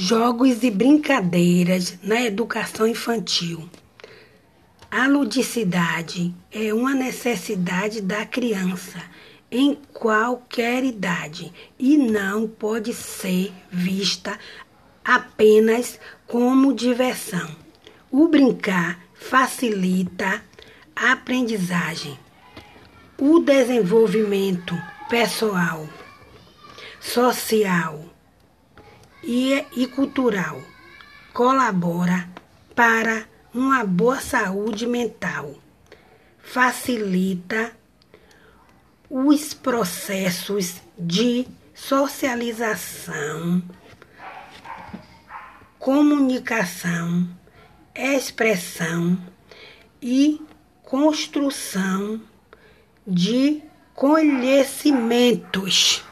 Jogos e brincadeiras na educação infantil. A ludicidade é uma necessidade da criança em qualquer idade e não pode ser vista apenas como diversão. O brincar facilita a aprendizagem, o desenvolvimento pessoal, social e, e cultural. Colabora para uma boa saúde mental. Facilita os processos de socialização, comunicação, expressão e construção de conhecimentos.